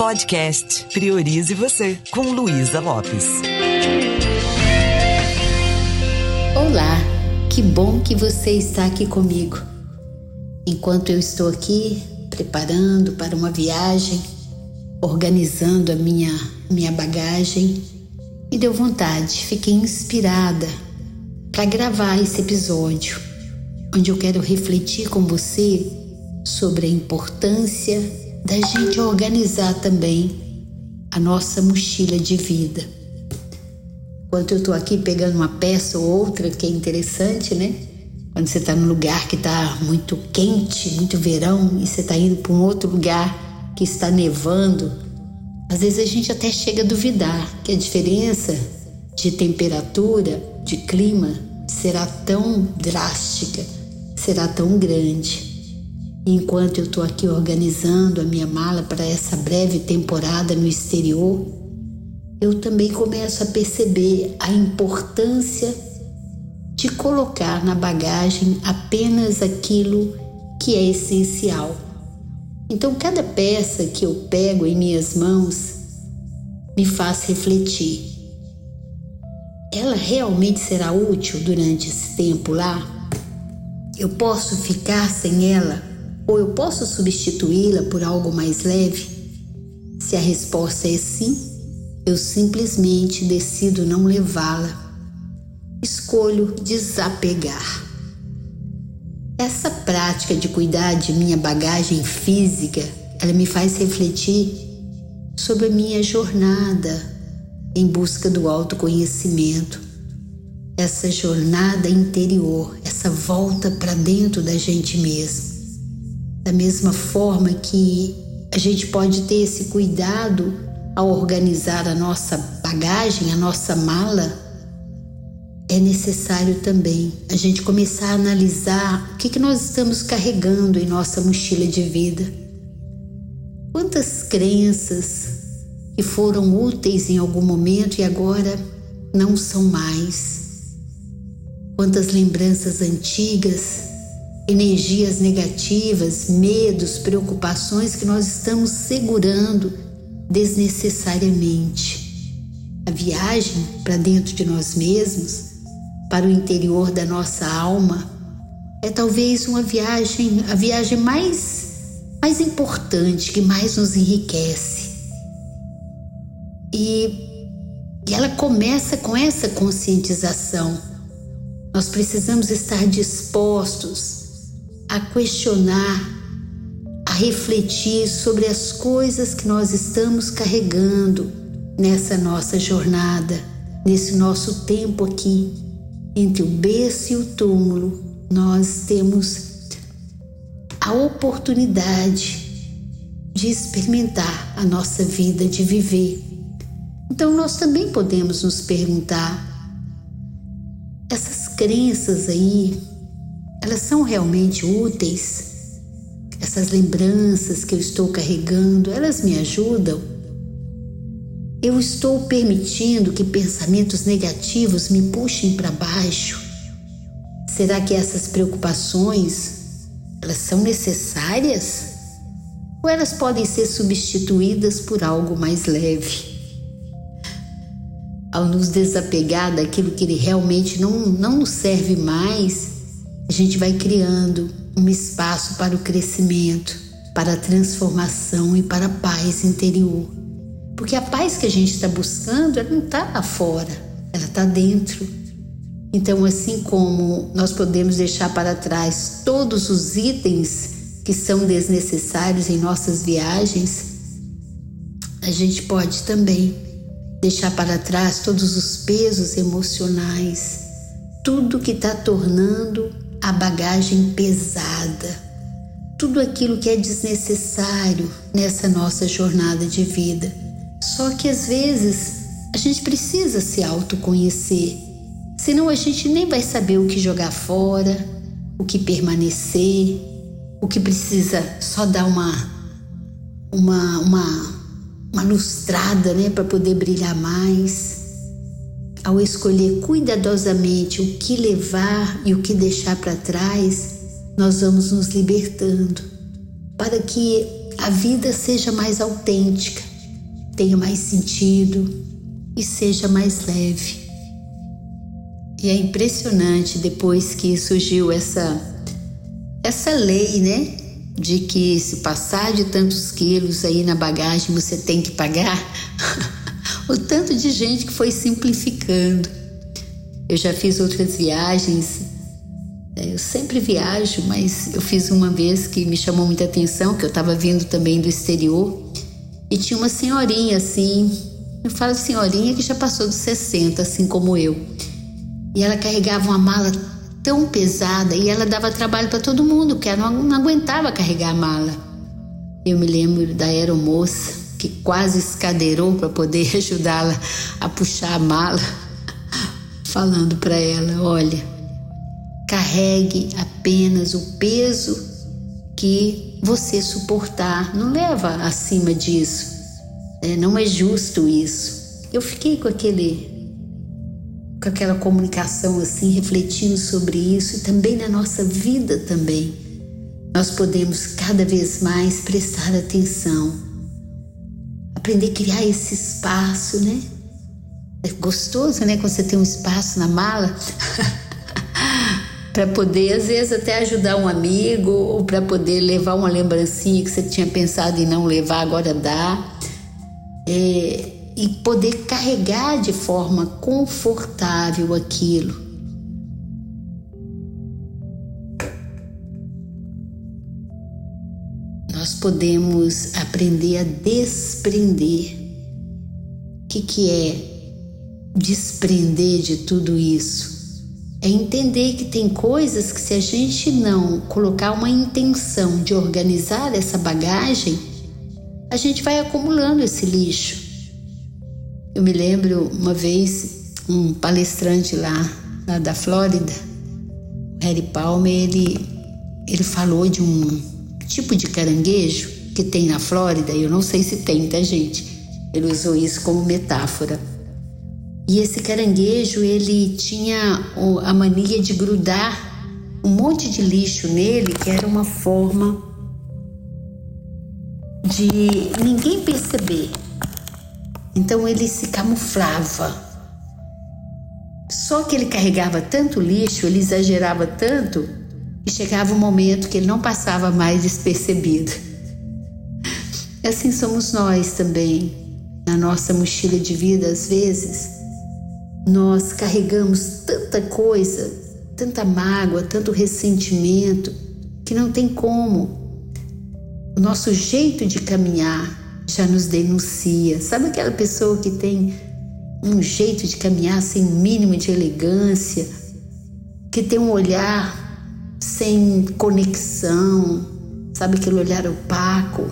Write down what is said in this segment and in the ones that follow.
Podcast Priorize Você, com Luísa Lopes. Olá, que bom que você está aqui comigo. Enquanto eu estou aqui preparando para uma viagem, organizando a minha, minha bagagem, me deu vontade, fiquei inspirada para gravar esse episódio, onde eu quero refletir com você sobre a importância da gente organizar também a nossa mochila de vida. Enquanto eu estou aqui pegando uma peça ou outra, que é interessante, né? Quando você está num lugar que está muito quente, muito verão, e você está indo para um outro lugar que está nevando, às vezes a gente até chega a duvidar que a diferença de temperatura, de clima, será tão drástica, será tão grande. Enquanto eu estou aqui organizando a minha mala para essa breve temporada no exterior, eu também começo a perceber a importância de colocar na bagagem apenas aquilo que é essencial. Então, cada peça que eu pego em minhas mãos me faz refletir. Ela realmente será útil durante esse tempo lá? Eu posso ficar sem ela ou eu posso substituí-la por algo mais leve? Se a resposta é sim, eu simplesmente decido não levá-la. Escolho desapegar. Essa prática de cuidar de minha bagagem física, ela me faz refletir sobre a minha jornada em busca do autoconhecimento. Essa jornada interior, essa volta para dentro da gente mesmo. Da mesma forma que a gente pode ter esse cuidado ao organizar a nossa bagagem, a nossa mala, é necessário também a gente começar a analisar o que, que nós estamos carregando em nossa mochila de vida. Quantas crenças que foram úteis em algum momento e agora não são mais? Quantas lembranças antigas energias negativas, medos, preocupações que nós estamos segurando desnecessariamente. A viagem para dentro de nós mesmos, para o interior da nossa alma, é talvez uma viagem, a viagem mais mais importante, que mais nos enriquece. E, e ela começa com essa conscientização. Nós precisamos estar dispostos a questionar, a refletir sobre as coisas que nós estamos carregando nessa nossa jornada, nesse nosso tempo aqui, entre o berço e o túmulo, nós temos a oportunidade de experimentar a nossa vida, de viver. Então, nós também podemos nos perguntar: essas crenças aí elas são realmente úteis? Essas lembranças que eu estou carregando, elas me ajudam? Eu estou permitindo que pensamentos negativos me puxem para baixo? Será que essas preocupações elas são necessárias? Ou elas podem ser substituídas por algo mais leve? Ao nos desapegar daquilo que realmente não, não nos serve mais, a gente vai criando um espaço para o crescimento, para a transformação e para a paz interior. Porque a paz que a gente está buscando, ela não está lá fora, ela está dentro. Então, assim como nós podemos deixar para trás todos os itens que são desnecessários em nossas viagens, a gente pode também deixar para trás todos os pesos emocionais, tudo que está tornando a bagagem pesada, tudo aquilo que é desnecessário nessa nossa jornada de vida. Só que às vezes a gente precisa se autoconhecer, senão a gente nem vai saber o que jogar fora, o que permanecer, o que precisa só dar uma uma uma, uma lustrada, né, para poder brilhar mais ao escolher cuidadosamente o que levar e o que deixar para trás, nós vamos nos libertando para que a vida seja mais autêntica, tenha mais sentido e seja mais leve. E é impressionante depois que surgiu essa essa lei, né, de que se passar de tantos quilos aí na bagagem você tem que pagar. o tanto de gente que foi simplificando. Eu já fiz outras viagens. É, eu sempre viajo, mas eu fiz uma vez que me chamou muita atenção, que eu estava vindo também do exterior e tinha uma senhorinha assim, eu falo senhorinha que já passou dos 60, assim como eu. E ela carregava uma mala tão pesada e ela dava trabalho para todo mundo, porque ela não, não aguentava carregar a mala. Eu me lembro da aeromoça que quase escadeirou para poder ajudá-la a puxar a mala, falando para ela: olha, carregue apenas o peso que você suportar, não leva acima disso. É, não é justo isso. Eu fiquei com aquele com aquela comunicação assim, refletindo sobre isso e também na nossa vida também. Nós podemos cada vez mais prestar atenção, aprender a criar esse espaço, né? É gostoso, né? Quando você tem um espaço na mala para poder, às vezes, até ajudar um amigo ou para poder levar uma lembrancinha que você tinha pensado em não levar, agora dá. É, e poder carregar de forma confortável aquilo. Podemos aprender a desprender. O que, que é desprender de tudo isso? É entender que tem coisas que, se a gente não colocar uma intenção de organizar essa bagagem, a gente vai acumulando esse lixo. Eu me lembro uma vez um palestrante lá, lá da Flórida, Harry Palmer, ele, ele falou de um tipo de caranguejo que tem na Flórida, eu não sei se tem, tá gente? Ele usou isso como metáfora. E esse caranguejo, ele tinha a mania de grudar um monte de lixo nele, que era uma forma de ninguém perceber então ele se camuflava. Só que ele carregava tanto lixo, ele exagerava tanto, que chegava um momento que ele não passava mais despercebido. E assim somos nós também. Na nossa mochila de vida, às vezes, nós carregamos tanta coisa, tanta mágoa, tanto ressentimento, que não tem como. O nosso jeito de caminhar já nos denuncia. Sabe aquela pessoa que tem um jeito de caminhar sem mínimo de elegância, que tem um olhar sem conexão, sabe aquele olhar opaco?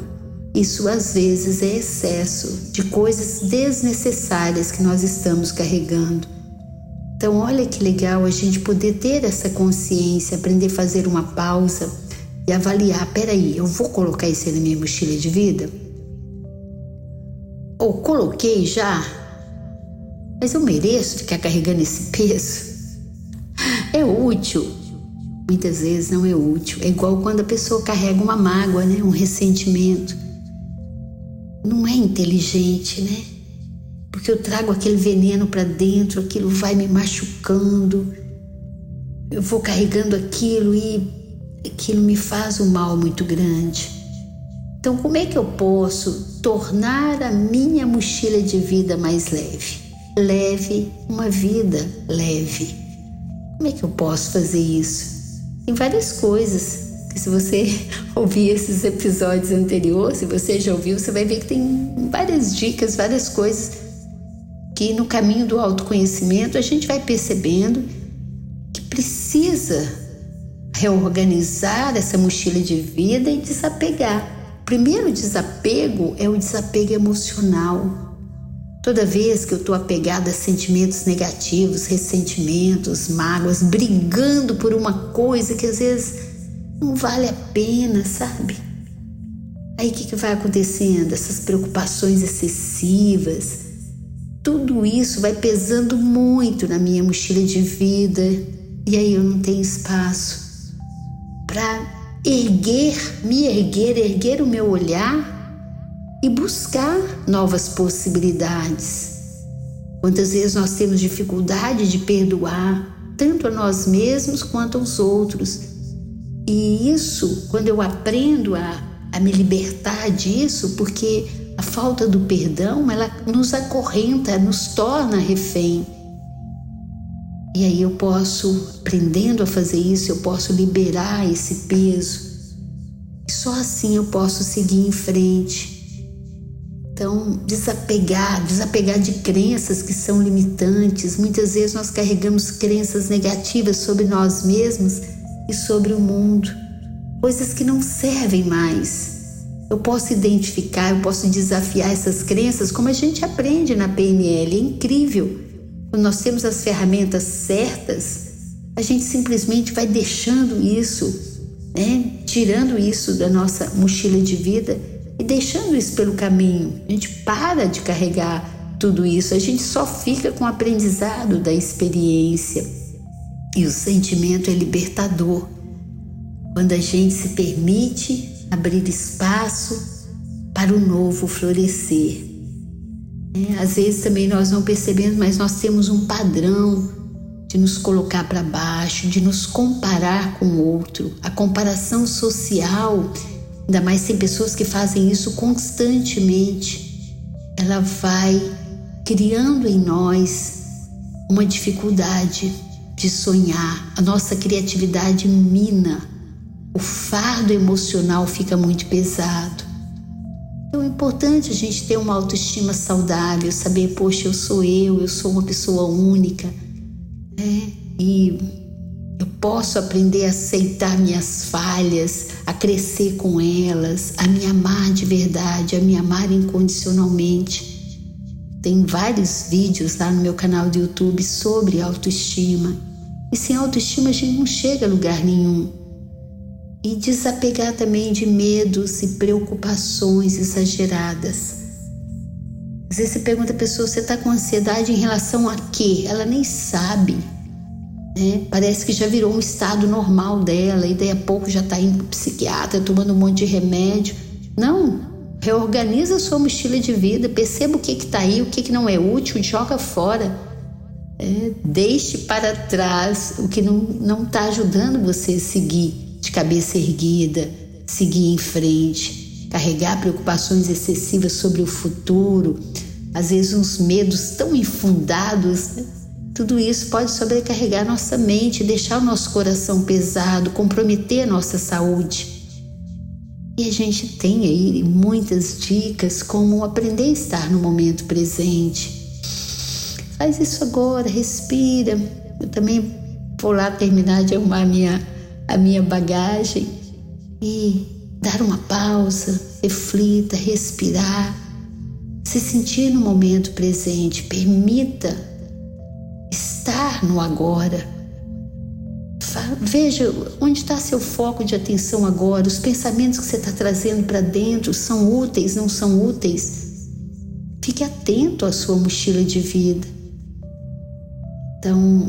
Isso às vezes é excesso de coisas desnecessárias que nós estamos carregando. Então, olha que legal a gente poder ter essa consciência, aprender a fazer uma pausa e avaliar: peraí, eu vou colocar isso na minha mochila de vida? Ou coloquei já, mas eu mereço ficar carregando esse peso? É útil? Muitas vezes não é útil. É igual quando a pessoa carrega uma mágoa, né? um ressentimento. Não é inteligente, né? Porque eu trago aquele veneno para dentro, aquilo vai me machucando. Eu vou carregando aquilo e aquilo me faz um mal muito grande. Então, como é que eu posso tornar a minha mochila de vida mais leve? Leve uma vida leve. Como é que eu posso fazer isso? Tem várias coisas que, se você ouvir esses episódios anteriores, se você já ouviu, você vai ver que tem várias dicas, várias coisas que no caminho do autoconhecimento a gente vai percebendo que precisa reorganizar essa mochila de vida e desapegar primeiro desapego é o desapego emocional. Toda vez que eu estou apegada a sentimentos negativos, ressentimentos, mágoas, brigando por uma coisa que às vezes não vale a pena, sabe? Aí o que, que vai acontecendo? Essas preocupações excessivas, tudo isso vai pesando muito na minha mochila de vida e aí eu não tenho espaço para erguer, me erguer, erguer o meu olhar e buscar novas possibilidades. Quantas vezes nós temos dificuldade de perdoar, tanto a nós mesmos quanto aos outros. E isso, quando eu aprendo a, a me libertar disso, porque a falta do perdão, ela nos acorrenta, nos torna refém. E aí eu posso, aprendendo a fazer isso, eu posso liberar esse peso. E só assim eu posso seguir em frente. Então, desapegar, desapegar de crenças que são limitantes. Muitas vezes nós carregamos crenças negativas sobre nós mesmos e sobre o mundo, coisas que não servem mais. Eu posso identificar, eu posso desafiar essas crenças, como a gente aprende na PNL, é incrível. Quando nós temos as ferramentas certas, a gente simplesmente vai deixando isso, né? tirando isso da nossa mochila de vida e deixando isso pelo caminho. A gente para de carregar tudo isso, a gente só fica com o aprendizado da experiência. E o sentimento é libertador. Quando a gente se permite abrir espaço para o novo florescer. É, às vezes também nós não percebemos, mas nós temos um padrão de nos colocar para baixo, de nos comparar com o outro. A comparação social ainda mais tem pessoas que fazem isso constantemente, ela vai criando em nós uma dificuldade de sonhar, a nossa criatividade mina, o fardo emocional fica muito pesado. Então é importante a gente ter uma autoestima saudável, saber, poxa, eu sou eu, eu sou uma pessoa única, né? E eu posso aprender a aceitar minhas falhas, a crescer com elas, a me amar de verdade, a me amar incondicionalmente. Tem vários vídeos lá no meu canal do YouTube sobre autoestima. E sem autoestima a gente não chega a lugar nenhum. E desapegar também de medos e preocupações exageradas. Às vezes você pergunta a pessoa, você está com ansiedade em relação a quê? Ela nem sabe. Né? Parece que já virou um estado normal dela e daí a pouco já está indo para psiquiatra, tomando um monte de remédio. Não, reorganiza sua mochila de vida, perceba o que está aí, o que, que não é útil, joga fora. É, deixe para trás o que não está ajudando você a seguir de cabeça erguida, seguir em frente, carregar preocupações excessivas sobre o futuro, às vezes uns medos tão infundados. Né? Tudo isso pode sobrecarregar nossa mente, deixar o nosso coração pesado, comprometer a nossa saúde. E a gente tem aí muitas dicas como aprender a estar no momento presente. Faz isso agora, respira. Eu também vou lá terminar de arrumar a minha, a minha bagagem e dar uma pausa, reflita, respirar, se sentir no momento presente, permita estar no agora. Veja onde está seu foco de atenção agora. Os pensamentos que você está trazendo para dentro são úteis, não são úteis? Fique atento à sua mochila de vida. Então,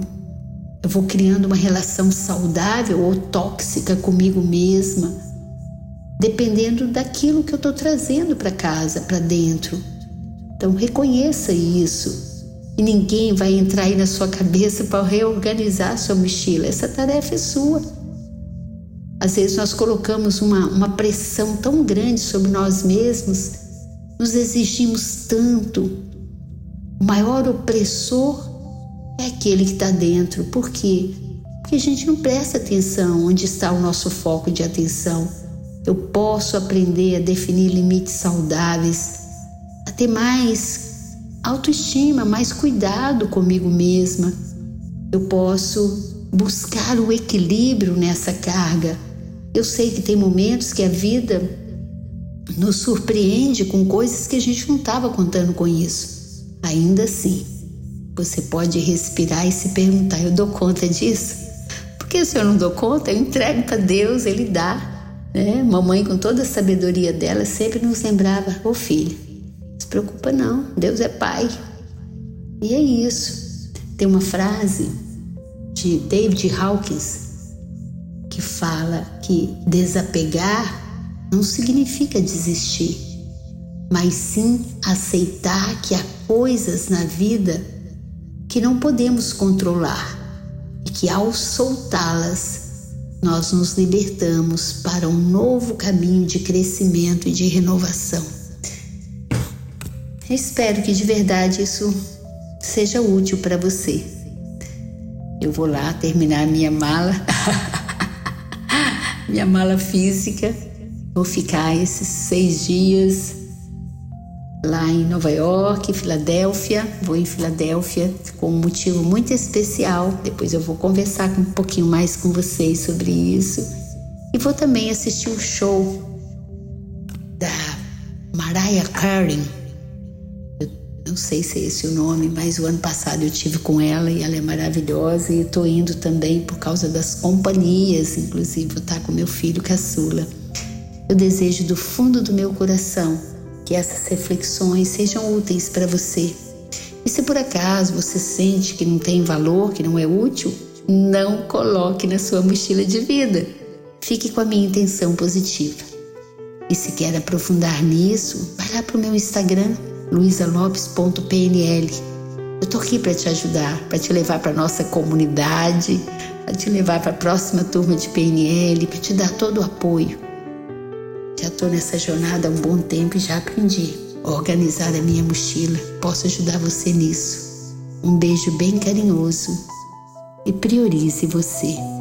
eu vou criando uma relação saudável ou tóxica comigo mesma, dependendo daquilo que eu estou trazendo para casa, para dentro. Então, reconheça isso e ninguém vai entrar aí na sua cabeça para reorganizar a sua mochila. Essa tarefa é sua. Às vezes nós colocamos uma, uma pressão tão grande sobre nós mesmos, nos exigimos tanto. O maior opressor é aquele que está dentro. Por quê? Porque a gente não presta atenção onde está o nosso foco de atenção. Eu posso aprender a definir limites saudáveis, a ter mais autoestima, mais cuidado comigo mesma. Eu posso buscar o equilíbrio nessa carga. Eu sei que tem momentos que a vida nos surpreende com coisas que a gente não estava contando com isso. Ainda assim, você pode respirar e se perguntar: eu dou conta disso? Porque se eu não dou conta, eu entrego para Deus, Ele dá. Né? Mamãe, com toda a sabedoria dela, sempre nos lembrava: ô oh, filho, preocupa não, Deus é Pai. E é isso. Tem uma frase de David Hawkins que fala que desapegar não significa desistir. mas sim aceitar que há coisas na vida que não podemos controlar e que ao soltá-las nós nos libertamos para um novo caminho de crescimento e de renovação. Espero que de verdade isso seja útil para você. Eu vou lá terminar minha mala, minha mala física. Vou ficar esses seis dias lá em Nova York, Filadélfia. Vou em Filadélfia com um motivo muito especial. Depois eu vou conversar um pouquinho mais com vocês sobre isso. E vou também assistir o show da Mariah Carey. Não sei se é esse o nome, mas o ano passado eu tive com ela e ela é maravilhosa. E estou indo também por causa das companhias, inclusive vou estar com meu filho caçula. Eu desejo do fundo do meu coração que essas reflexões sejam úteis para você. E se por acaso você sente que não tem valor, que não é útil, não coloque na sua mochila de vida. Fique com a minha intenção positiva. E se quer aprofundar nisso, vai lá para o meu Instagram, luisalopes.pnl. Eu estou aqui para te ajudar, para te levar para nossa comunidade, para te levar para a próxima turma de PNL, para te dar todo o apoio. Já estou nessa jornada há um bom tempo e já aprendi a organizar a minha mochila. Posso ajudar você nisso. Um beijo bem carinhoso e priorize você.